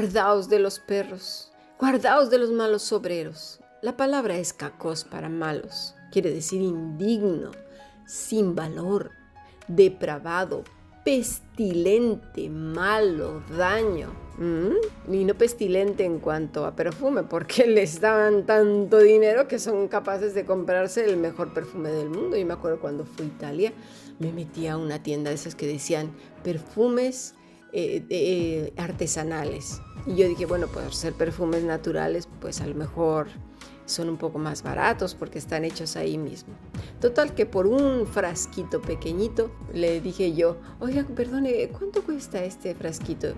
Guardaos de los perros, guardaos de los malos obreros. La palabra es cacos para malos, quiere decir indigno, sin valor, depravado, pestilente, malo, daño. ¿Mm? Y no pestilente en cuanto a perfume, porque les dan tanto dinero que son capaces de comprarse el mejor perfume del mundo. Y me acuerdo cuando fui a Italia, me metí a una tienda de esas que decían perfumes eh, eh, artesanales. Y yo dije, bueno, pues ser perfumes naturales, pues a lo mejor son un poco más baratos porque están hechos ahí mismo. Total que por un frasquito pequeñito le dije yo, oiga, perdone, ¿cuánto cuesta este frasquito?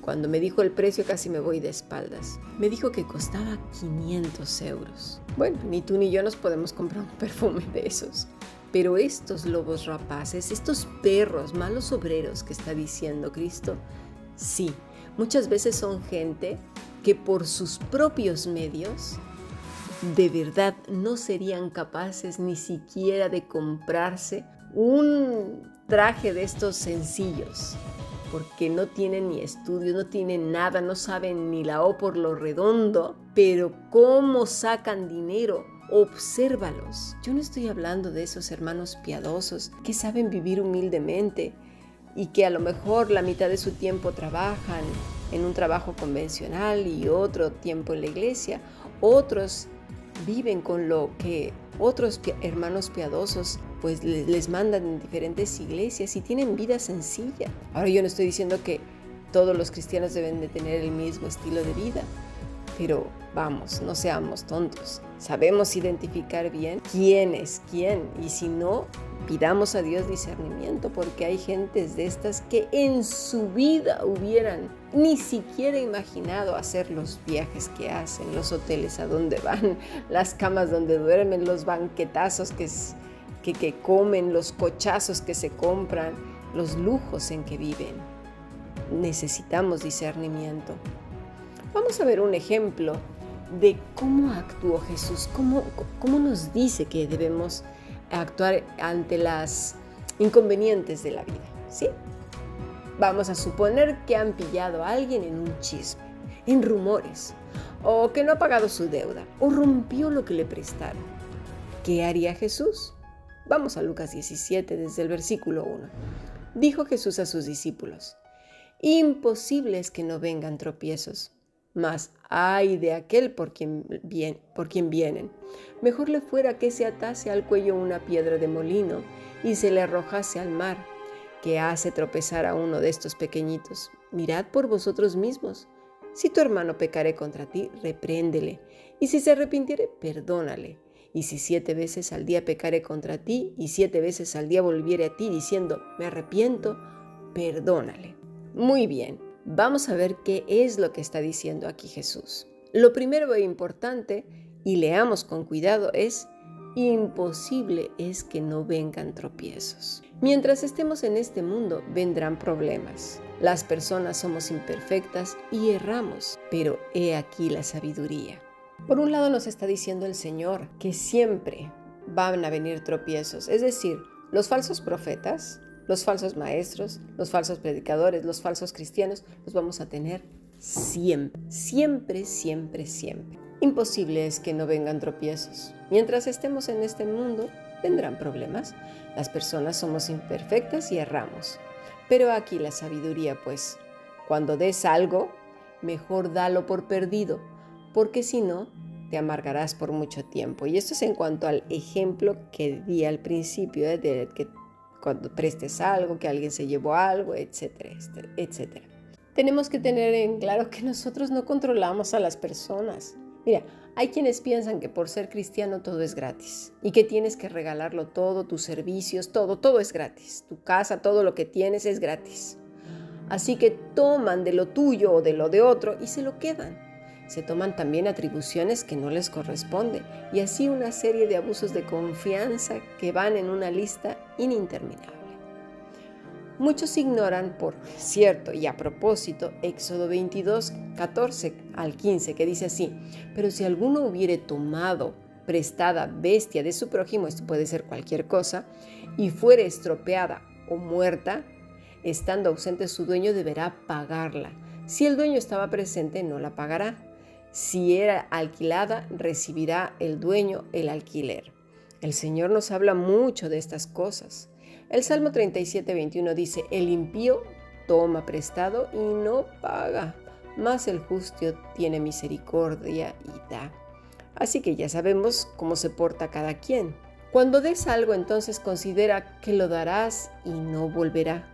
Cuando me dijo el precio casi me voy de espaldas. Me dijo que costaba 500 euros. Bueno, ni tú ni yo nos podemos comprar un perfume de esos. Pero estos lobos rapaces, estos perros malos obreros que está diciendo Cristo, sí, muchas veces son gente que por sus propios medios de verdad no serían capaces ni siquiera de comprarse un traje de estos sencillos, porque no tienen ni estudios, no tienen nada, no saben ni la O por lo redondo, pero cómo sacan dinero. Obsérvalos. Yo no estoy hablando de esos hermanos piadosos que saben vivir humildemente y que a lo mejor la mitad de su tiempo trabajan en un trabajo convencional y otro tiempo en la iglesia. Otros viven con lo que otros hermanos piadosos pues les mandan en diferentes iglesias y tienen vida sencilla. Ahora yo no estoy diciendo que todos los cristianos deben de tener el mismo estilo de vida, pero vamos, no seamos tontos. Sabemos identificar bien quién es quién y si no, pidamos a Dios discernimiento porque hay gentes de estas que en su vida hubieran ni siquiera imaginado hacer los viajes que hacen, los hoteles a donde van, las camas donde duermen, los banquetazos que, que, que comen, los cochazos que se compran, los lujos en que viven. Necesitamos discernimiento. Vamos a ver un ejemplo de cómo actuó Jesús, cómo, cómo nos dice que debemos actuar ante las inconvenientes de la vida, ¿sí? Vamos a suponer que han pillado a alguien en un chisme, en rumores, o que no ha pagado su deuda, o rompió lo que le prestaron. ¿Qué haría Jesús? Vamos a Lucas 17 desde el versículo 1. Dijo Jesús a sus discípulos, imposible es que no vengan tropiezos mas ay de aquel por quien, por quien vienen. Mejor le fuera que se atase al cuello una piedra de molino y se le arrojase al mar, que hace tropezar a uno de estos pequeñitos. Mirad por vosotros mismos. Si tu hermano pecare contra ti, repréndele, y si se arrepintiere, perdónale. Y si siete veces al día pecare contra ti, y siete veces al día volviere a ti diciendo, me arrepiento, perdónale. Muy bien, Vamos a ver qué es lo que está diciendo aquí Jesús. Lo primero e importante, y leamos con cuidado, es imposible es que no vengan tropiezos. Mientras estemos en este mundo, vendrán problemas. Las personas somos imperfectas y erramos, pero he aquí la sabiduría. Por un lado nos está diciendo el Señor que siempre van a venir tropiezos, es decir, los falsos profetas los falsos maestros, los falsos predicadores, los falsos cristianos, los vamos a tener siempre, siempre, siempre, siempre. Imposible es que no vengan tropiezos. Mientras estemos en este mundo, vendrán problemas. Las personas somos imperfectas y erramos. Pero aquí la sabiduría, pues, cuando des algo, mejor dalo por perdido, porque si no, te amargarás por mucho tiempo. Y esto es en cuanto al ejemplo que di al principio, ¿eh? de que cuando prestes algo, que alguien se llevó algo, etcétera, etcétera. Tenemos que tener en claro que nosotros no controlamos a las personas. Mira, hay quienes piensan que por ser cristiano todo es gratis y que tienes que regalarlo todo, tus servicios, todo, todo es gratis. Tu casa, todo lo que tienes es gratis. Así que toman de lo tuyo o de lo de otro y se lo quedan se toman también atribuciones que no les corresponden y así una serie de abusos de confianza que van en una lista ininterminable. Muchos ignoran, por cierto y a propósito, Éxodo 22, 14 al 15, que dice así, pero si alguno hubiere tomado prestada bestia de su prójimo, esto puede ser cualquier cosa, y fuere estropeada o muerta, estando ausente su dueño deberá pagarla Si el dueño estaba presente, no la pagará. Si era alquilada, recibirá el dueño el alquiler. El Señor nos habla mucho de estas cosas. El Salmo 37, 21 dice, el impío toma prestado y no paga, mas el justo tiene misericordia y da. Así que ya sabemos cómo se porta cada quien. Cuando des algo, entonces considera que lo darás y no volverá.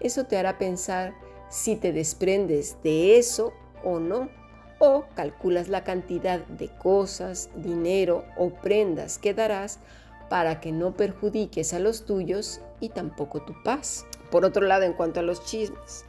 Eso te hará pensar si te desprendes de eso o no. O calculas la cantidad de cosas, dinero o prendas que darás para que no perjudiques a los tuyos y tampoco tu paz. Por otro lado, en cuanto a los chismes,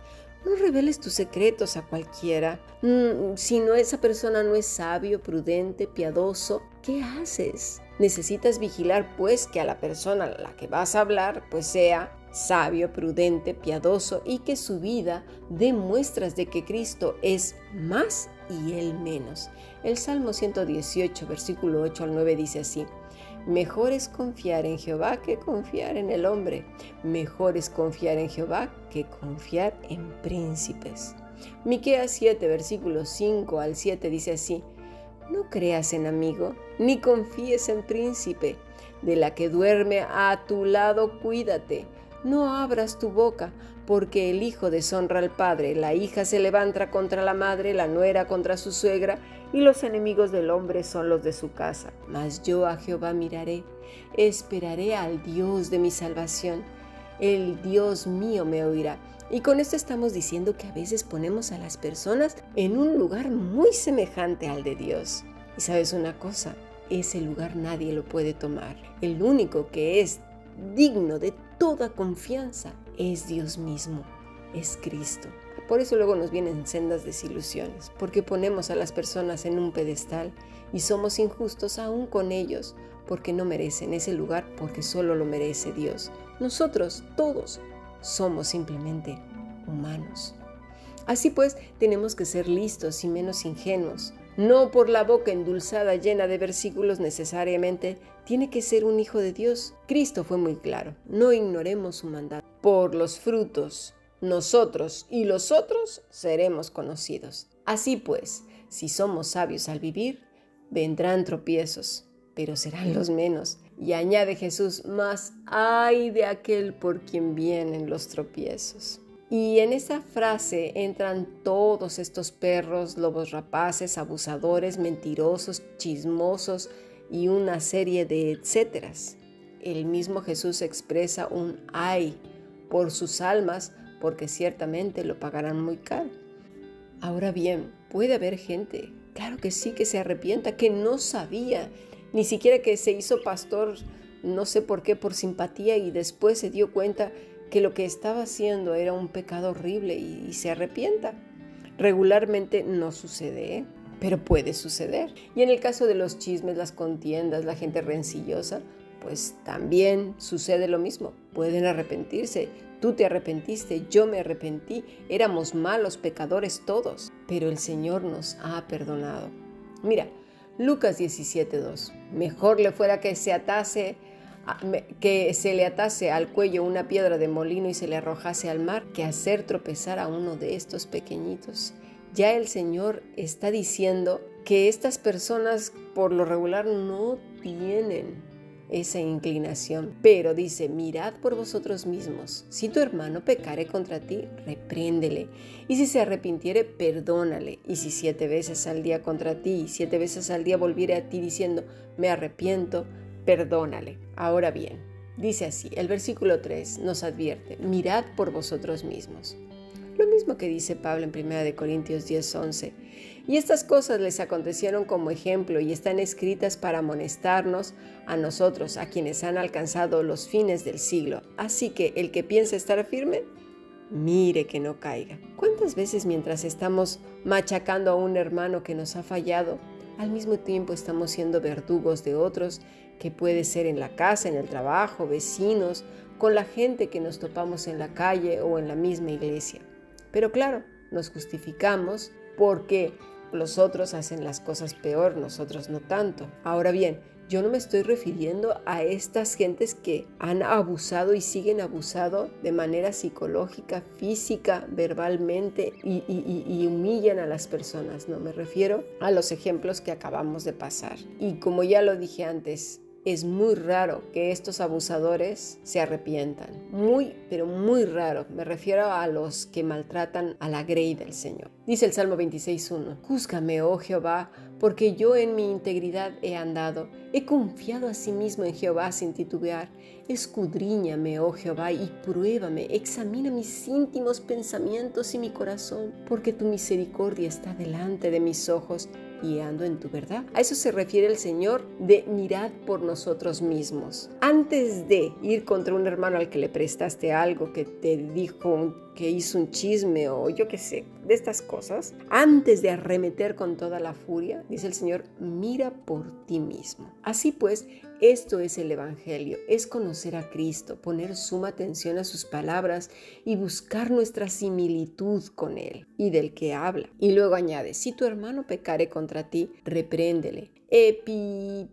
no reveles tus secretos a cualquiera. Mm, si no esa persona no es sabio, prudente, piadoso, ¿qué haces? Necesitas vigilar pues que a la persona a la que vas a hablar pues sea sabio, prudente, piadoso y que su vida dé muestras de que Cristo es más y él menos. El Salmo 118, versículo 8 al 9 dice así: Mejor es confiar en Jehová que confiar en el hombre. Mejor es confiar en Jehová que confiar en príncipes. Miqueas 7, versículos 5 al 7 dice así: No creas en amigo, ni confíes en príncipe. De la que duerme a tu lado, cuídate. No abras tu boca, porque el hijo deshonra al padre, la hija se levanta contra la madre, la nuera contra su suegra, y los enemigos del hombre son los de su casa. Mas yo a Jehová miraré, esperaré al Dios de mi salvación. El Dios mío me oirá. Y con esto estamos diciendo que a veces ponemos a las personas en un lugar muy semejante al de Dios. Y sabes una cosa, ese lugar nadie lo puede tomar. El único que es digno de toda confianza es Dios mismo, es Cristo. Por eso luego nos vienen sendas desilusiones, porque ponemos a las personas en un pedestal y somos injustos aún con ellos, porque no merecen ese lugar, porque solo lo merece Dios. Nosotros, todos, somos simplemente humanos. Así pues, tenemos que ser listos y menos ingenuos. No por la boca endulzada llena de versículos necesariamente tiene que ser un hijo de Dios. Cristo fue muy claro, no ignoremos su mandato. Por los frutos, nosotros y los otros seremos conocidos. Así pues, si somos sabios al vivir, vendrán tropiezos, pero serán los menos. Y añade Jesús, más ay de aquel por quien vienen los tropiezos. Y en esa frase entran todos estos perros, lobos rapaces, abusadores, mentirosos, chismosos y una serie de etcéteras. El mismo Jesús expresa un ay por sus almas porque ciertamente lo pagarán muy caro. Ahora bien, puede haber gente, claro que sí, que se arrepienta, que no sabía, ni siquiera que se hizo pastor, no sé por qué, por simpatía y después se dio cuenta que lo que estaba haciendo era un pecado horrible y, se arrepienta. Regularmente no sucede, ¿eh? Pero puede suceder. Y en el caso de los chismes, las contiendas, la gente rencillosa, pues también sucede lo mismo. Pueden arrepentirse. Tú te arrepentiste, yo me arrepentí, éramos malos pecadores todos, pero el Señor nos ha perdonado. Mira, Lucas 17.2. Mejor le fuera que se atase que se le atase al cuello una piedra de molino y se le arrojase al mar, que hacer tropezar a uno de estos pequeñitos. Ya el Señor está diciendo que estas personas por lo regular no tienen esa inclinación, pero dice, mirad por vosotros mismos, si tu hermano pecare contra ti, repréndele, y si se arrepintiere, perdónale, y si siete veces al día contra ti, siete veces al día volviere a ti diciendo, me arrepiento, perdónale. Ahora bien, dice así, el versículo 3 nos advierte, mirad por vosotros mismos. Que dice Pablo en 1 Corintios 10:11. Y estas cosas les acontecieron como ejemplo y están escritas para amonestarnos a nosotros, a quienes han alcanzado los fines del siglo. Así que el que piensa estar firme, mire que no caiga. ¿Cuántas veces mientras estamos machacando a un hermano que nos ha fallado, al mismo tiempo estamos siendo verdugos de otros que puede ser en la casa, en el trabajo, vecinos, con la gente que nos topamos en la calle o en la misma iglesia. Pero claro, nos justificamos porque los otros hacen las cosas peor, nosotros no tanto. Ahora bien, yo no me estoy refiriendo a estas gentes que han abusado y siguen abusando de manera psicológica, física, verbalmente y, humillan a las personas. No me refiero a los ejemplos que acabamos de pasar. Y como ya lo dije antes, es muy raro que estos abusadores se arrepientan. Muy, pero muy raro. Me refiero a los que maltratan a la grey del Señor. Dice el Salmo 26.1. Júzgame, oh Jehová, porque yo en mi integridad he andado. He confiado a sí mismo en Jehová sin titubear. Escudriñame, oh Jehová, y pruébame. Examina mis íntimos pensamientos y mi corazón, porque tu misericordia está delante de mis ojos y ando en tu verdad. A eso se refiere el Señor de mirad por nosotros mismos. Antes de ir contra un hermano al que le prestaste algo, que te dijo que hizo un chisme o yo qué sé, de estas cosas, antes de arremeter con toda la furia, dice el Señor, mira por ti mismo. Así pues, esto es el Evangelio, es conocer a Cristo, poner suma atención a sus palabras y buscar nuestra similitud con Él y del que habla. Y luego añade, si tu hermano pecare contra ti, repréndele. Epitaimao,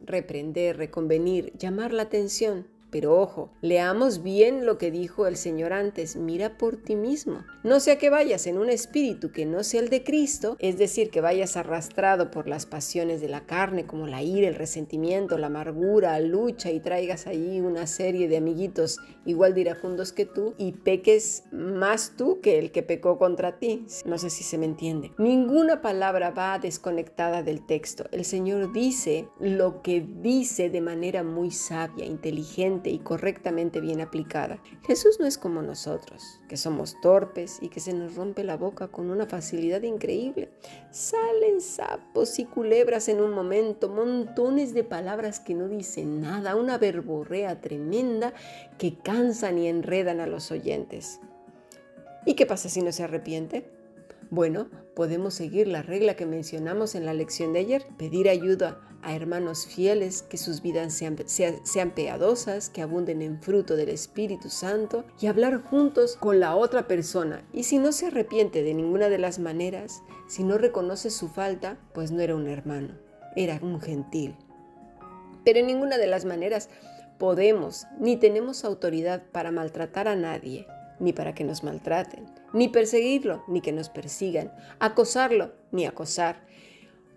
reprender, reconvenir, llamar la atención. Pero ojo, leamos bien lo que dijo el Señor antes, mira por ti mismo. No sea que vayas en un espíritu que no sea el de Cristo, es decir, que vayas arrastrado por las pasiones de la carne como la ira, el resentimiento, la amargura, lucha y traigas allí una serie de amiguitos igual de iracundos que tú y peques más tú que el que pecó contra ti. No sé si se me entiende. Ninguna palabra va desconectada del texto. El Señor dice lo que dice de manera muy sabia, inteligente, y correctamente bien aplicada. Jesús no es como nosotros, que somos torpes y que se nos rompe la boca con una facilidad increíble. Salen sapos y culebras en un momento, montones de palabras que no dicen nada, una verborrea tremenda que cansan y enredan a los oyentes. ¿Y qué pasa si no se arrepiente? Bueno, podemos seguir la regla que mencionamos en la lección de ayer, pedir ayuda a hermanos fieles, que sus vidas sean, sean, piadosas, que abunden en fruto del Espíritu Santo y hablar juntos con la otra persona. Y si no se arrepiente de ninguna de las maneras, si no reconoce su falta, pues no era un hermano, era un gentil. Pero en ninguna de las maneras podemos ni tenemos autoridad para maltratar a nadie, ni para que nos maltraten, ni perseguirlo, ni que nos persigan, acosarlo, ni acosar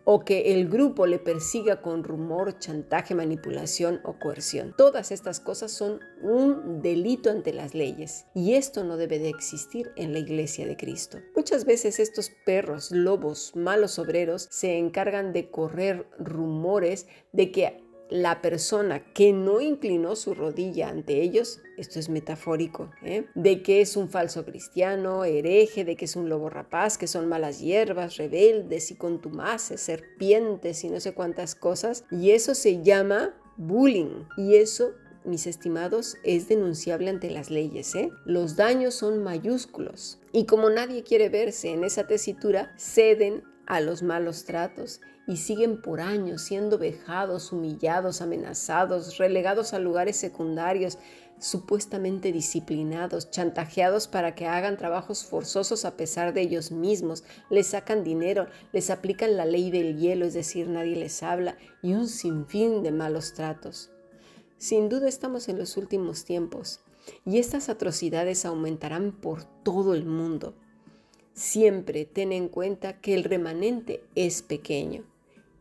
o que el grupo le persiga con rumor, chantaje, manipulación o coerción. Todas estas cosas son un delito ante las leyes y esto no debe de existir en la iglesia de Cristo. Muchas veces estos perros, lobos, malos obreros se encargan de correr rumores de que la persona que no inclinó su rodilla ante ellos, esto es metafórico, ¿eh? de que es un falso cristiano, hereje, de que es un lobo rapaz, que son malas hierbas, rebeldes y contumaces, serpientes y no sé cuántas cosas, y eso se llama bullying, y eso mis estimados, es denunciable ante las leyes. ¿eh? Los daños son mayúsculos y como nadie quiere verse en esa tesitura, ceden a los malos tratos y siguen por años siendo vejados, humillados, amenazados, relegados a lugares secundarios, supuestamente disciplinados, chantajeados para que hagan trabajos forzosos a pesar de ellos mismos, les sacan dinero, les aplican la ley del hielo, es decir, nadie les habla, y un sinfín de malos tratos. Sin duda estamos en los últimos tiempos, y estas atrocidades aumentarán por todo el mundo. Siempre ten en cuenta que el remanente es pequeño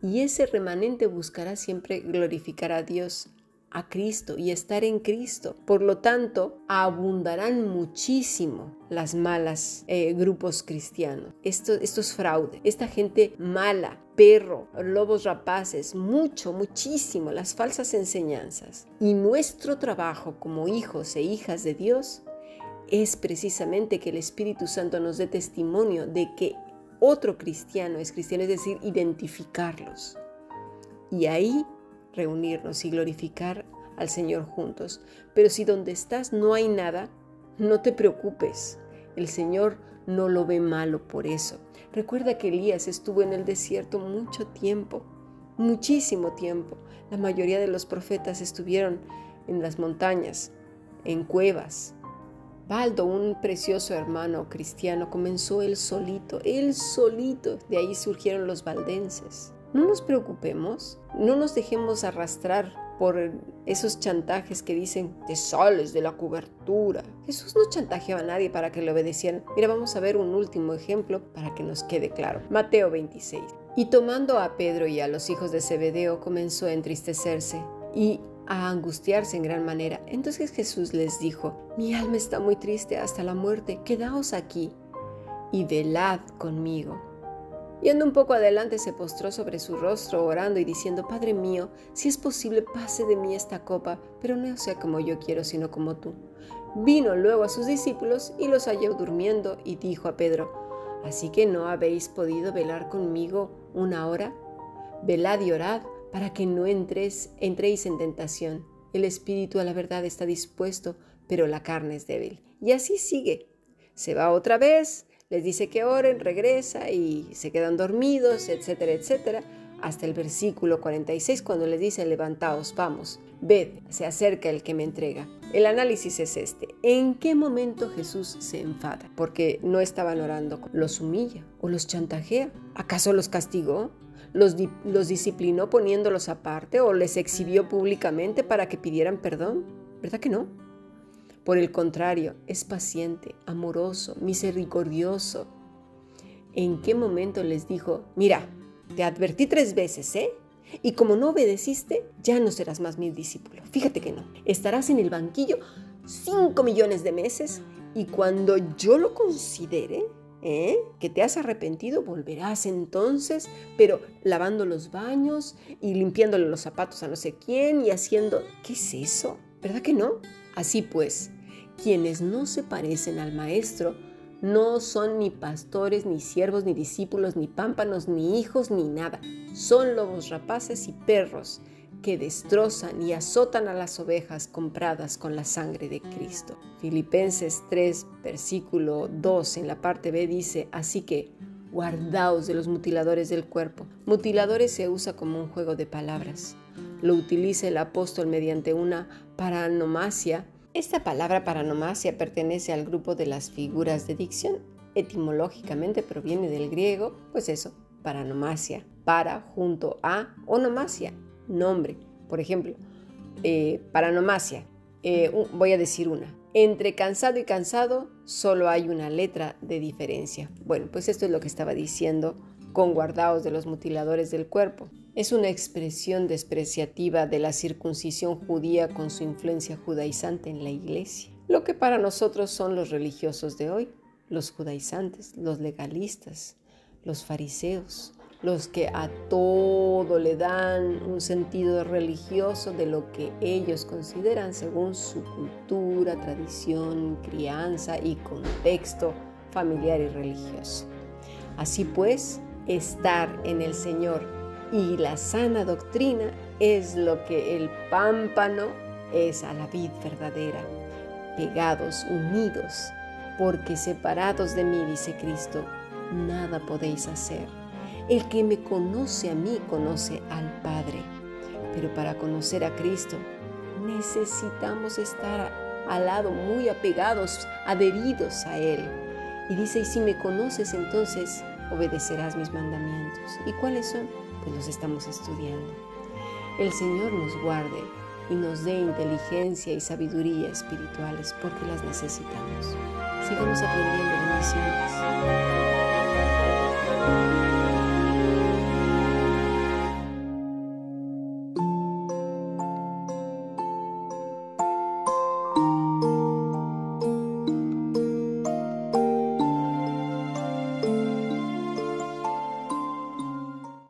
y ese remanente buscará siempre glorificar a Dios, a Cristo y estar en Cristo. Por lo tanto, abundarán muchísimo las malas eh, grupos cristianos. Esto, esto es fraude. Esta gente mala, perro, lobos rapaces, mucho, muchísimo, las falsas enseñanzas. Y nuestro trabajo como hijos e hijas de Dios es precisamente que el Espíritu Santo nos dé testimonio de que otro cristiano es cristiano, es decir, identificarlos. Y ahí reunirnos y glorificar al Señor juntos. Pero si donde estás no hay nada, no te preocupes. El Señor no lo ve malo por eso. Recuerda que Elías estuvo en el desierto mucho tiempo, muchísimo tiempo. La mayoría de los profetas estuvieron en las montañas, en cuevas, Baldo, un precioso hermano cristiano, comenzó él solito, él solito, de ahí surgieron los valdenses. No nos preocupemos, no nos dejemos arrastrar por esos chantajes que dicen, te sales de la cobertura. Jesús no chantajeaba a nadie para que le obedecieran. Mira, vamos a ver un último ejemplo para que nos quede claro. Mateo 26. Y tomando a Pedro y a los hijos de Zebedeo, comenzó a entristecerse y a angustiarse en gran manera. Entonces Jesús les dijo, mi alma está muy triste hasta la muerte, quedaos aquí y velad conmigo. Yendo un poco adelante se postró sobre su rostro orando y diciendo, Padre mío, si es posible pase de mí esta copa, pero no sea como yo quiero, sino como tú. Vino luego a sus discípulos y los halló durmiendo y dijo a Pedro, Así que no habéis podido velar conmigo una hora. Velad y orad para que no entréis en tentación. El espíritu a la verdad está dispuesto, pero la carne es débil. Y así sigue. Se va otra vez, les dice que oren, regresa y se quedan dormidos, etcétera, etcétera, hasta el versículo 46 cuando les dice, levantaos, vamos, ved, se acerca el que me entrega. El análisis es este, ¿en qué momento Jesús se enfada? Porque no estaban orando, los humilla o los chantajea, ¿acaso los castigó? Los, disciplinó poniéndolos aparte o les exhibió públicamente para que pidieran perdón? ¿Verdad que no? Por el contrario, es paciente, amoroso, misericordioso. ¿En qué momento les dijo, mira, te advertí tres veces, ¿eh? Y como no obedeciste, ya no serás más mi discípulo. Fíjate que no. Estarás en el banquillo cinco millones de meses y cuando yo lo considere, ¿eh? que te has arrepentido, volverás entonces, pero lavando los baños y limpiándole los zapatos a no sé quién y haciendo... ¿Qué es eso? ¿Verdad que no? Así pues, quienes no se parecen al Maestro no son ni pastores, ni siervos, ni discípulos, ni pámpanos, ni hijos, ni nada. Son lobos rapaces y perros que destrozan y azotan a las ovejas compradas con la sangre de Cristo. Filipenses 3, versículo 2 en la parte B dice, así que guardaos de los mutiladores del cuerpo. Mutiladores se usa como un juego de palabras. Lo utiliza el apóstol mediante una paranomasia. Esta palabra paranomasia pertenece al grupo de las figuras de dicción. Etimológicamente proviene del griego, pues eso, paranomasia, para junto a onomasia, nombre. Por ejemplo, eh, paranomasia, eh, voy a decir una. Entre cansado y cansado solo hay una letra de diferencia. Bueno, pues esto es lo que estaba diciendo con guardaos de los mutiladores del cuerpo. Es una expresión despreciativa de la circuncisión judía con su influencia judaizante en la iglesia. Lo que para nosotros son los religiosos de hoy, los judaizantes, los legalistas, los fariseos, los que a todo le dan un sentido religioso de lo que ellos consideran según su cultura, tradición, crianza y contexto familiar y religioso. Así pues, estar en el Señor y la sana doctrina es lo que el pámpano es a la vid verdadera, pegados, unidos, porque separados de mí, dice Cristo, nada podéis hacer. El que me conoce a mí conoce al Padre, pero para conocer a Cristo necesitamos estar al lado, muy apegados, adheridos a Él. Y dice, y si me conoces entonces obedecerás mis mandamientos. ¿Y cuáles son? Pues los estamos estudiando. El Señor nos guarde y nos dé inteligencia y sabiduría espirituales porque las necesitamos. Sigamos aprendiendo bendiciones.